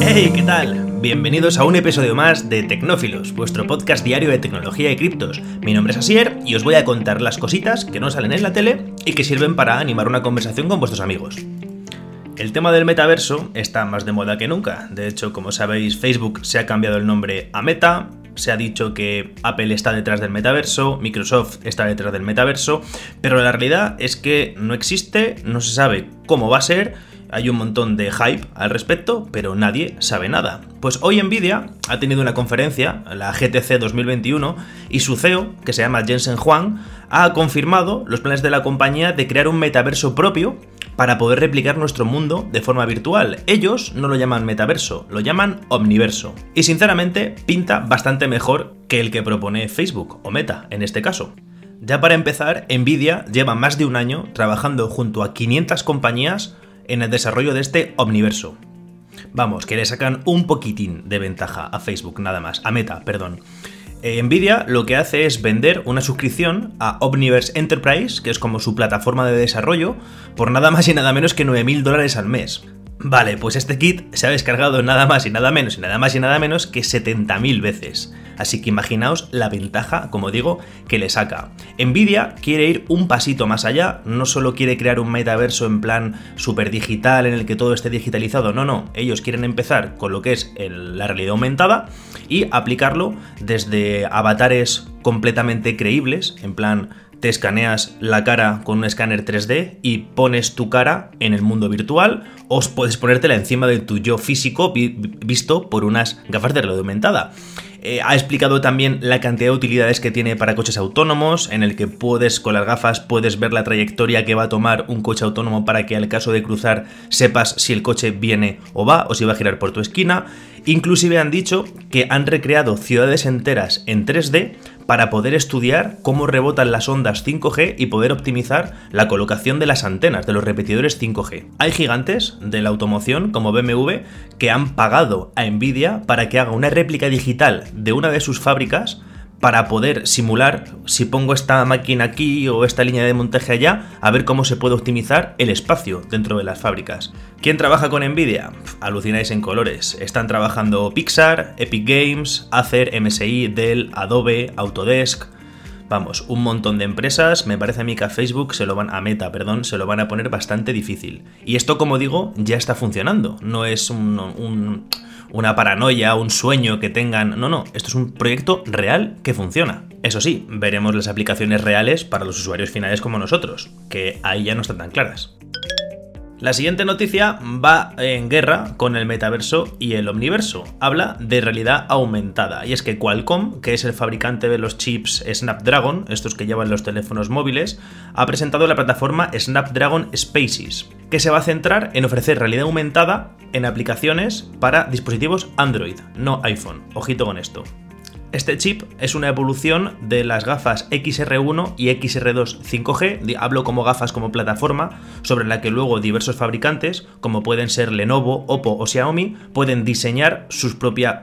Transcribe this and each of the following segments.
¡Hey! ¿Qué tal? Bienvenidos a un episodio más de Tecnófilos, vuestro podcast diario de tecnología y criptos. Mi nombre es Asier y os voy a contar las cositas que no salen en la tele y que sirven para animar una conversación con vuestros amigos. El tema del metaverso está más de moda que nunca. De hecho, como sabéis, Facebook se ha cambiado el nombre a Meta, se ha dicho que Apple está detrás del metaverso, Microsoft está detrás del metaverso, pero la realidad es que no existe, no se sabe cómo va a ser, hay un montón de hype al respecto, pero nadie sabe nada. Pues hoy Nvidia ha tenido una conferencia, la GTC 2021, y su CEO, que se llama Jensen Huang, ha confirmado los planes de la compañía de crear un metaverso propio para poder replicar nuestro mundo de forma virtual. Ellos no lo llaman metaverso, lo llaman omniverso. Y sinceramente pinta bastante mejor que el que propone Facebook o Meta en este caso. Ya para empezar, Nvidia lleva más de un año trabajando junto a 500 compañías en el desarrollo de este omniverso. Vamos, que le sacan un poquitín de ventaja a Facebook nada más, a Meta, perdón. Eh, Nvidia lo que hace es vender una suscripción a Omniverse Enterprise, que es como su plataforma de desarrollo, por nada más y nada menos que 9.000 dólares al mes. Vale, pues este kit se ha descargado nada más y nada menos y nada más y nada menos que 70.000 veces. Así que imaginaos la ventaja, como digo, que le saca. Nvidia quiere ir un pasito más allá, no solo quiere crear un metaverso en plan super digital en el que todo esté digitalizado, no, no, ellos quieren empezar con lo que es la realidad aumentada y aplicarlo desde avatares completamente creíbles, en plan te escaneas la cara con un escáner 3D y pones tu cara en el mundo virtual o puedes ponértela encima de tu yo físico visto por unas gafas de realidad aumentada. Eh, ha explicado también la cantidad de utilidades que tiene para coches autónomos, en el que puedes, con las gafas, puedes ver la trayectoria que va a tomar un coche autónomo para que al caso de cruzar sepas si el coche viene o va, o si va a girar por tu esquina. Inclusive han dicho que han recreado ciudades enteras en 3D para poder estudiar cómo rebotan las ondas 5G y poder optimizar la colocación de las antenas de los repetidores 5G. Hay gigantes de la automoción como BMW que han pagado a Nvidia para que haga una réplica digital de una de sus fábricas para poder simular si pongo esta máquina aquí o esta línea de montaje allá, a ver cómo se puede optimizar el espacio dentro de las fábricas. ¿Quién trabaja con Nvidia? Alucináis en colores. Están trabajando Pixar, Epic Games, Acer, MSI, Dell, Adobe, Autodesk, Vamos, un montón de empresas, me parece a mí que a Facebook se lo van a Meta, perdón, se lo van a poner bastante difícil. Y esto, como digo, ya está funcionando, no es un una paranoia, un sueño que tengan. No, no, esto es un proyecto real que funciona. Eso sí, veremos las aplicaciones reales para los usuarios finales como nosotros, que ahí ya no están tan claras. La siguiente noticia va en guerra con el metaverso y el omniverso. Habla de realidad aumentada. Y es que Qualcomm, que es el fabricante de los chips Snapdragon, estos que llevan los teléfonos móviles, ha presentado la plataforma Snapdragon Spaces, que se va a centrar en ofrecer realidad aumentada en aplicaciones para dispositivos Android, no iPhone. Ojito con esto. Este chip es una evolución de las gafas XR1 y XR2 5G, hablo como gafas como plataforma, sobre la que luego diversos fabricantes, como pueden ser Lenovo, Oppo o Xiaomi, pueden diseñar sus propias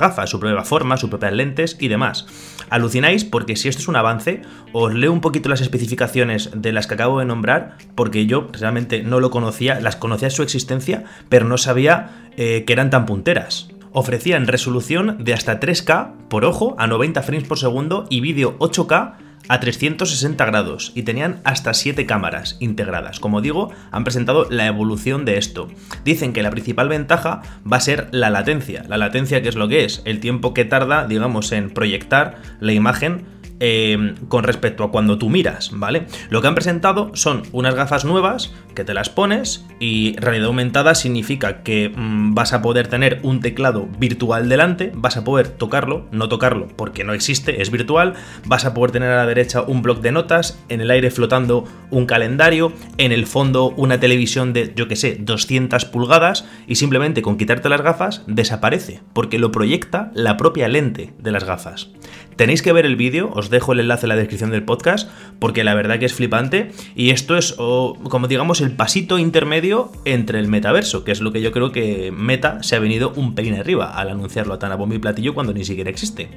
gafas, su propia forma, sus propias lentes y demás. Alucináis porque si esto es un avance, os leo un poquito las especificaciones de las que acabo de nombrar, porque yo realmente no lo conocía, las conocía su existencia, pero no sabía eh, que eran tan punteras ofrecían resolución de hasta 3K por ojo a 90 frames por segundo y vídeo 8K a 360 grados y tenían hasta 7 cámaras integradas. Como digo, han presentado la evolución de esto. Dicen que la principal ventaja va a ser la latencia. La latencia, ¿qué es lo que es? El tiempo que tarda, digamos, en proyectar la imagen Em, con respecto a cuando tú miras, ¿vale? Lo que han presentado son unas gafas nuevas que te las pones y realidad aumentada significa que mm, vas a poder tener un teclado virtual delante, vas a poder tocarlo, no tocarlo porque no existe, es virtual, vas a poder tener a la derecha un bloc de notas, en el aire flotando un calendario, en el fondo una televisión de, yo que sé, 200 pulgadas y simplemente con quitarte las gafas desaparece porque lo proyecta la propia lente de las gafas. Tenéis que ver el vídeo, os dejo el enlace en la descripción del podcast, porque la verdad que es flipante. Y esto es, como digamos, el pasito intermedio entre el metaverso, que es lo que yo creo que Meta se ha venido un pelín arriba al anunciarlo a tan a y platillo cuando ni siquiera existe.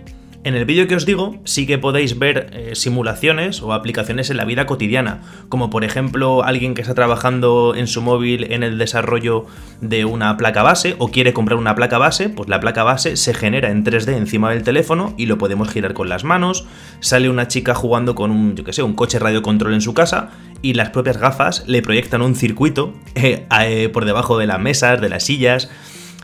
En el vídeo que os digo sí que podéis ver eh, simulaciones o aplicaciones en la vida cotidiana, como por ejemplo alguien que está trabajando en su móvil en el desarrollo de una placa base o quiere comprar una placa base, pues la placa base se genera en 3D encima del teléfono y lo podemos girar con las manos, sale una chica jugando con un, yo que sé, un coche radio control en su casa y las propias gafas le proyectan un circuito eh, eh, por debajo de las mesas, de las sillas,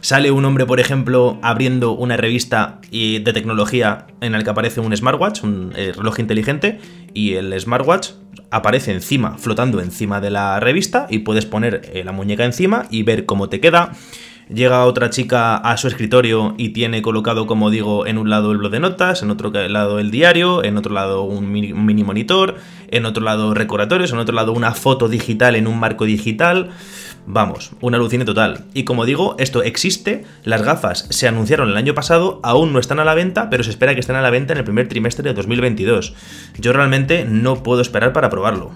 Sale un hombre, por ejemplo, abriendo una revista de tecnología en la que aparece un smartwatch, un eh, reloj inteligente, y el smartwatch aparece encima, flotando encima de la revista, y puedes poner eh, la muñeca encima y ver cómo te queda. Llega otra chica a su escritorio y tiene colocado, como digo, en un lado el blog de notas, en otro lado el diario, en otro lado un mini, un mini monitor, en otro lado recordatorios, en otro lado una foto digital en un marco digital. Vamos, una alucine total. Y como digo, esto existe, las gafas se anunciaron el año pasado, aún no están a la venta, pero se espera que estén a la venta en el primer trimestre de 2022. Yo realmente no puedo esperar para probarlo.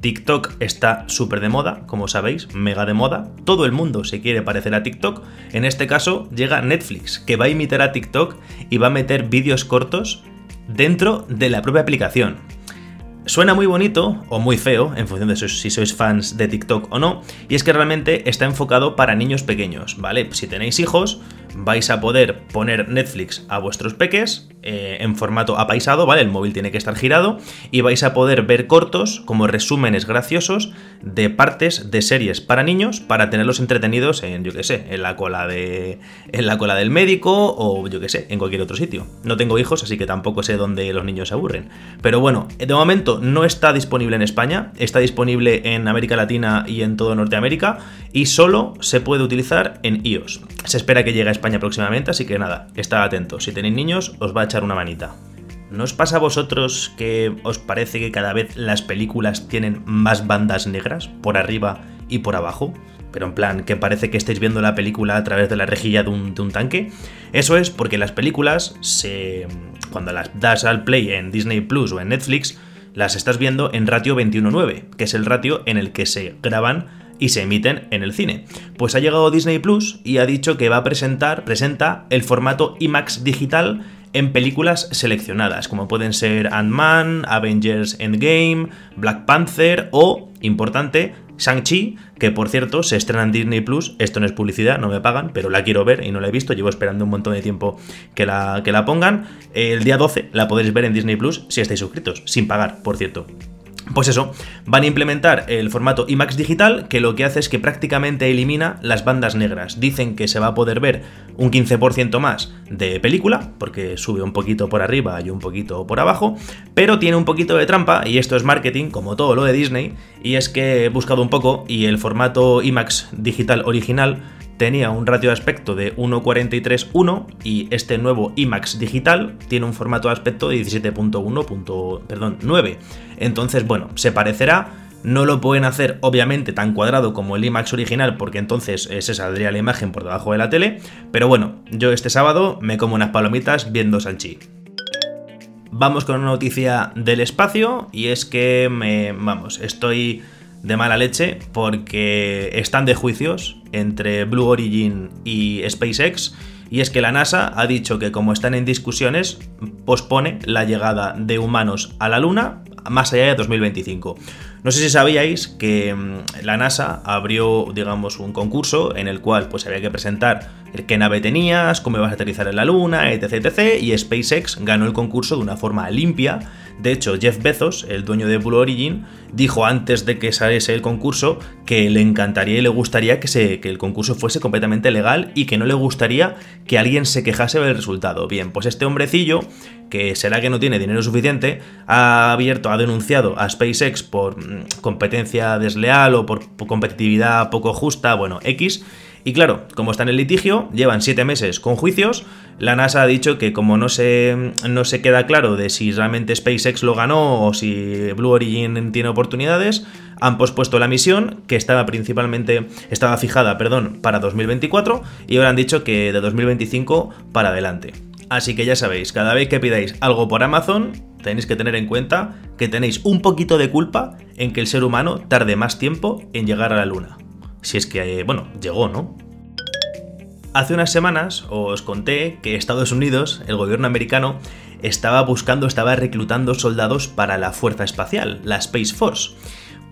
TikTok está súper de moda, como sabéis, mega de moda. Todo el mundo se quiere parecer a TikTok. En este caso llega Netflix, que va a imitar a TikTok y va a meter vídeos cortos dentro de la propia aplicación. Suena muy bonito o muy feo, en función de si sois fans de TikTok o no, y es que realmente está enfocado para niños pequeños, ¿vale? Si tenéis hijos, vais a poder poner Netflix a vuestros peques eh, en formato apaisado, ¿vale? El móvil tiene que estar girado y vais a poder ver cortos como resúmenes graciosos de partes de series para niños para tenerlos entretenidos en, yo qué sé, en la cola de en la cola del médico o yo qué sé, en cualquier otro sitio. No tengo hijos, así que tampoco sé dónde los niños se aburren. Pero bueno, de momento no está disponible en España, está disponible en América Latina y en todo Norteamérica y solo se puede utilizar en iOS. Se espera que llegue a España próximamente, así que nada, estad atentos. Si tenéis niños, os va a echar una manita. ¿No os pasa a vosotros que os parece que cada vez las películas tienen más bandas negras por arriba y por abajo? Pero en plan, que parece que estáis viendo la película a través de la rejilla de un, de un tanque. Eso es porque las películas se. cuando las das al play en Disney Plus o en Netflix, las estás viendo en ratio 21.9, que es el ratio en el que se graban y se emiten en el cine. Pues ha llegado Disney Plus y ha dicho que va a presentar, presenta el formato IMAX digital en películas seleccionadas, como pueden ser Ant-Man, Avengers Endgame, Black Panther o, importante, Shang-Chi, que por cierto se estrena en Disney Plus. Esto no es publicidad, no me pagan, pero la quiero ver y no la he visto. Llevo esperando un montón de tiempo que la, que la pongan. El día 12 la podréis ver en Disney Plus si estáis suscritos, sin pagar, por cierto. Pues eso, van a implementar el formato IMAX digital que lo que hace es que prácticamente elimina las bandas negras. Dicen que se va a poder ver un 15% más de película, porque sube un poquito por arriba y un poquito por abajo, pero tiene un poquito de trampa, y esto es marketing, como todo lo de Disney, y es que he buscado un poco y el formato IMAX digital original tenía un ratio de aspecto de 1.43.1 y este nuevo IMAX digital tiene un formato de aspecto de 17.1. Perdón, 9. Entonces, bueno, se parecerá. No lo pueden hacer obviamente tan cuadrado como el IMAX original porque entonces eh, se saldría la imagen por debajo de la tele. Pero bueno, yo este sábado me como unas palomitas viendo Sanchi. Vamos con una noticia del espacio y es que me, vamos, estoy de mala leche porque están de juicios entre Blue Origin y SpaceX. Y es que la NASA ha dicho que como están en discusiones, pospone la llegada de humanos a la Luna más allá de 2025. No sé si sabíais que mm, la NASA abrió, digamos, un concurso en el cual pues había que presentar qué nave tenías, cómo ibas a aterrizar en la Luna, etc, etc. Y SpaceX ganó el concurso de una forma limpia de hecho, Jeff Bezos, el dueño de Blue Origin, dijo antes de que saliese el concurso que le encantaría y le gustaría que, que el concurso fuese completamente legal y que no le gustaría que alguien se quejase del resultado. Bien, pues este hombrecillo, que será que no tiene dinero suficiente, ha abierto, ha denunciado a SpaceX por mm, competencia desleal o por competitividad poco justa, bueno, X y claro, como está en el litigio, llevan siete meses con juicios. La NASA ha dicho que como no se, no se queda claro de si realmente SpaceX lo ganó o si Blue Origin tiene oportunidades, han pospuesto la misión, que estaba principalmente, estaba fijada, perdón, para 2024, y ahora han dicho que de 2025 para adelante. Así que ya sabéis, cada vez que pidáis algo por Amazon, tenéis que tener en cuenta que tenéis un poquito de culpa en que el ser humano tarde más tiempo en llegar a la Luna. Si es que, bueno, llegó, ¿no? Hace unas semanas os conté que Estados Unidos, el gobierno americano, estaba buscando, estaba reclutando soldados para la Fuerza Espacial, la Space Force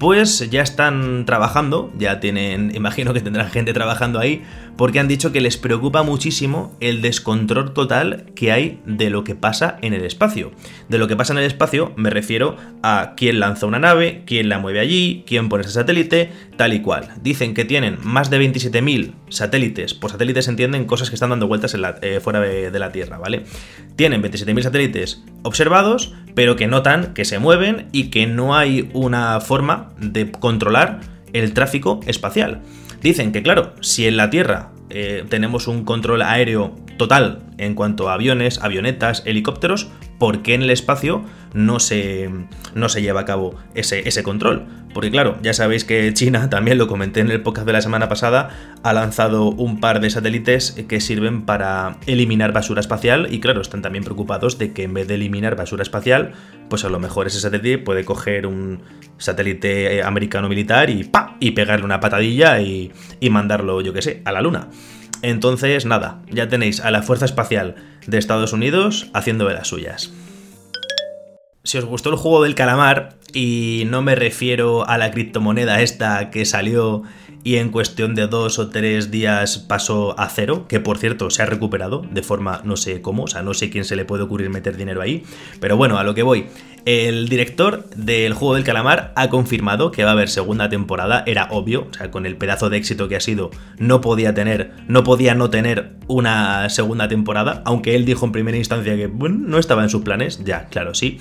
pues ya están trabajando, ya tienen, imagino que tendrán gente trabajando ahí, porque han dicho que les preocupa muchísimo el descontrol total que hay de lo que pasa en el espacio. De lo que pasa en el espacio me refiero a quién lanza una nave, quién la mueve allí, quién pone ese satélite, tal y cual. Dicen que tienen más de 27.000 satélites, por satélites entienden cosas que están dando vueltas eh, fuera de, de la Tierra, ¿vale? Tienen 27.000 satélites observados, pero que notan que se mueven y que no hay una forma de controlar el tráfico espacial. Dicen que, claro, si en la Tierra eh, tenemos un control aéreo total en cuanto a aviones, avionetas, helicópteros, ¿por qué en el espacio no se, no se lleva a cabo ese, ese, control? Porque claro, ya sabéis que China, también lo comenté en el podcast de la semana pasada, ha lanzado un par de satélites que sirven para eliminar basura espacial y claro, están también preocupados de que en vez de eliminar basura espacial, pues a lo mejor ese satélite puede coger un satélite americano militar y ¡pa! y pegarle una patadilla y, y mandarlo, yo que sé, a la luna. Entonces, nada, ya tenéis a la Fuerza Espacial de Estados Unidos haciendo de las suyas. Si os gustó el juego del calamar, y no me refiero a la criptomoneda esta que salió y en cuestión de dos o tres días pasó a cero, que por cierto se ha recuperado de forma no sé cómo, o sea, no sé quién se le puede ocurrir meter dinero ahí, pero bueno, a lo que voy. El director del juego del calamar ha confirmado que va a haber segunda temporada, era obvio, o sea, con el pedazo de éxito que ha sido, no podía tener, no podía no tener una segunda temporada, aunque él dijo en primera instancia que no estaba en sus planes, ya, claro, sí.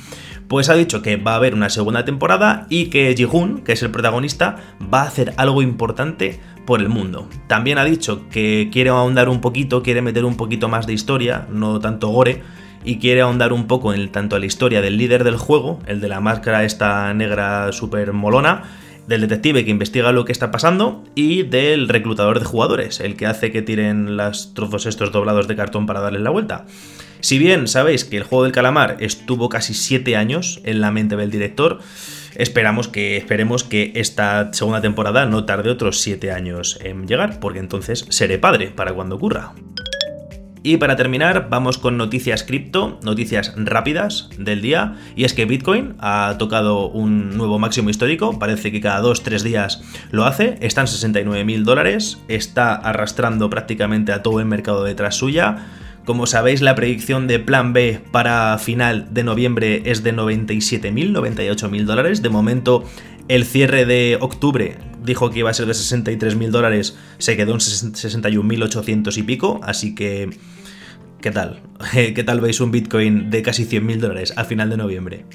Pues ha dicho que va a haber una segunda temporada y que Ji-Hoon, que es el protagonista, va a hacer algo importante por el mundo. También ha dicho que quiere ahondar un poquito, quiere meter un poquito más de historia, no tanto gore, y quiere ahondar un poco en tanto a la historia del líder del juego, el de la máscara esta negra super molona, del detective que investiga lo que está pasando y del reclutador de jugadores, el que hace que tiren los trozos estos doblados de cartón para darles la vuelta. Si bien sabéis que el juego del calamar estuvo casi 7 años en la mente del director, esperamos que, esperemos que esta segunda temporada no tarde otros 7 años en llegar, porque entonces seré padre para cuando ocurra. Y para terminar, vamos con noticias cripto, noticias rápidas del día. Y es que Bitcoin ha tocado un nuevo máximo histórico, parece que cada 2-3 días lo hace. Está en 69 mil dólares, está arrastrando prácticamente a todo el mercado detrás suya. Como sabéis, la predicción de Plan B para final de noviembre es de 97.000, 98.000 dólares. De momento, el cierre de octubre dijo que iba a ser de 63.000 dólares, se quedó en 61.800 y pico, así que... ¿Qué tal? ¿Qué tal veis un Bitcoin de casi 100.000 dólares a final de noviembre?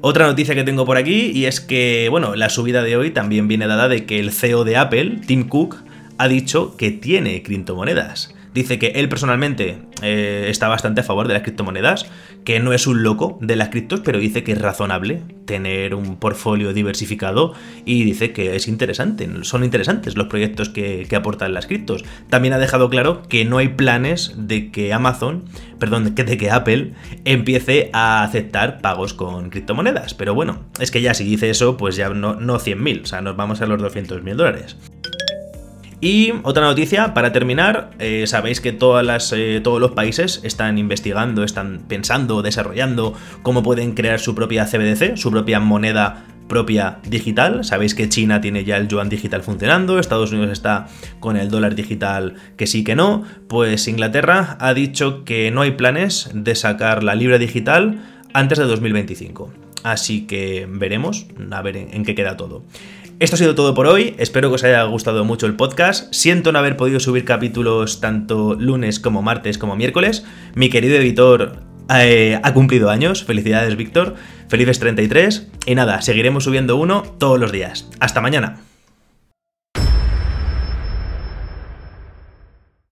Otra noticia que tengo por aquí y es que, bueno, la subida de hoy también viene dada de que el CEO de Apple, Tim Cook, ha dicho que tiene criptomonedas dice que él personalmente eh, está bastante a favor de las criptomonedas, que no es un loco de las criptos, pero dice que es razonable tener un portfolio diversificado y dice que es interesante, son interesantes los proyectos que, aportan las criptos. También ha dejado claro que no hay planes de que Amazon, perdón, de que Apple empiece a aceptar pagos con criptomonedas, pero bueno, es que ya si dice eso, pues ya no, no 100.000, o sea, nos vamos a los 200.000 dólares. Y otra noticia, para terminar, eh, sabéis que todas las, eh, todos los países están investigando, están pensando, desarrollando cómo pueden crear su propia CBDC, su propia moneda propia digital. Sabéis que China tiene ya el yuan digital funcionando, Estados Unidos está con el dólar digital que sí que no. Pues Inglaterra ha dicho que no hay planes de sacar la libra digital antes de 2025. Así que veremos a ver en qué queda todo. Esto ha sido todo por hoy, espero que os haya gustado mucho el podcast. Siento no haber podido subir capítulos tanto lunes como martes como miércoles. Mi querido editor eh, ha cumplido años, felicidades Víctor, felices 33 y nada, seguiremos subiendo uno todos los días. Hasta mañana.